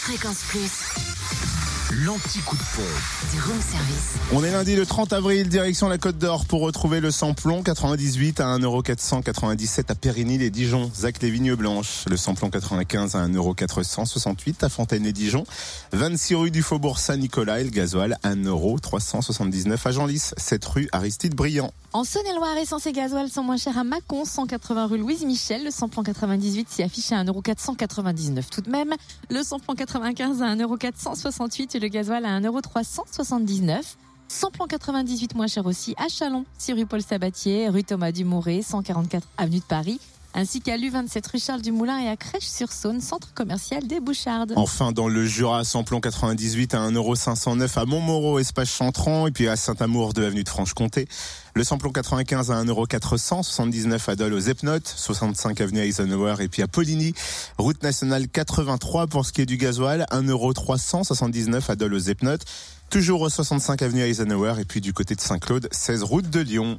Fréquence Plus, L'anti-coup de pompe. du room service. On est lundi le 30 avril, direction la Côte d'Or pour retrouver le samplon 98 à 1,497€ à Périgny les Dijon, Zac les Vignes Blanches. Le samplon 95 à 1,468€ à Fontaine-les-Dijon. 26 rue du Faubourg Saint-Nicolas et le gasoil 1,379€ à Genlis, 7 rue Aristide Briand. En Saône-et-Loire, essence et gasoil sont moins chers à Mâcon, 180 rue Louise Michel. Le samplon 98 s'y affiche à 1,499€ tout de même. Le samplon 95 à 1,468€ et le gasoil à 1,379€. Samplon 98 moins cher aussi à Chalon, 6 rue Paul Sabatier, rue Thomas Dumouret, 144 avenue de Paris, ainsi qu'à l'U27 rue Charles Dumoulin et à Crèche-sur-Saône, centre commercial des Bouchardes. Enfin, dans le Jura, samplon 98 à 1,509€ à Montmoreau, espace Chantran, et puis à Saint-Amour de avenue de Franche-Comté. Le samplon 95 à 1,479€ à Dole aux Epnotes, 65 avenue Eisenhower, et puis à Poligny, route nationale 83 pour ce qui est du gasoil, 1,379€ à Dole aux Epnotes. Toujours au 65 avenue Eisenhower, et puis du côté de Saint-Claude, 16 route de Lyon.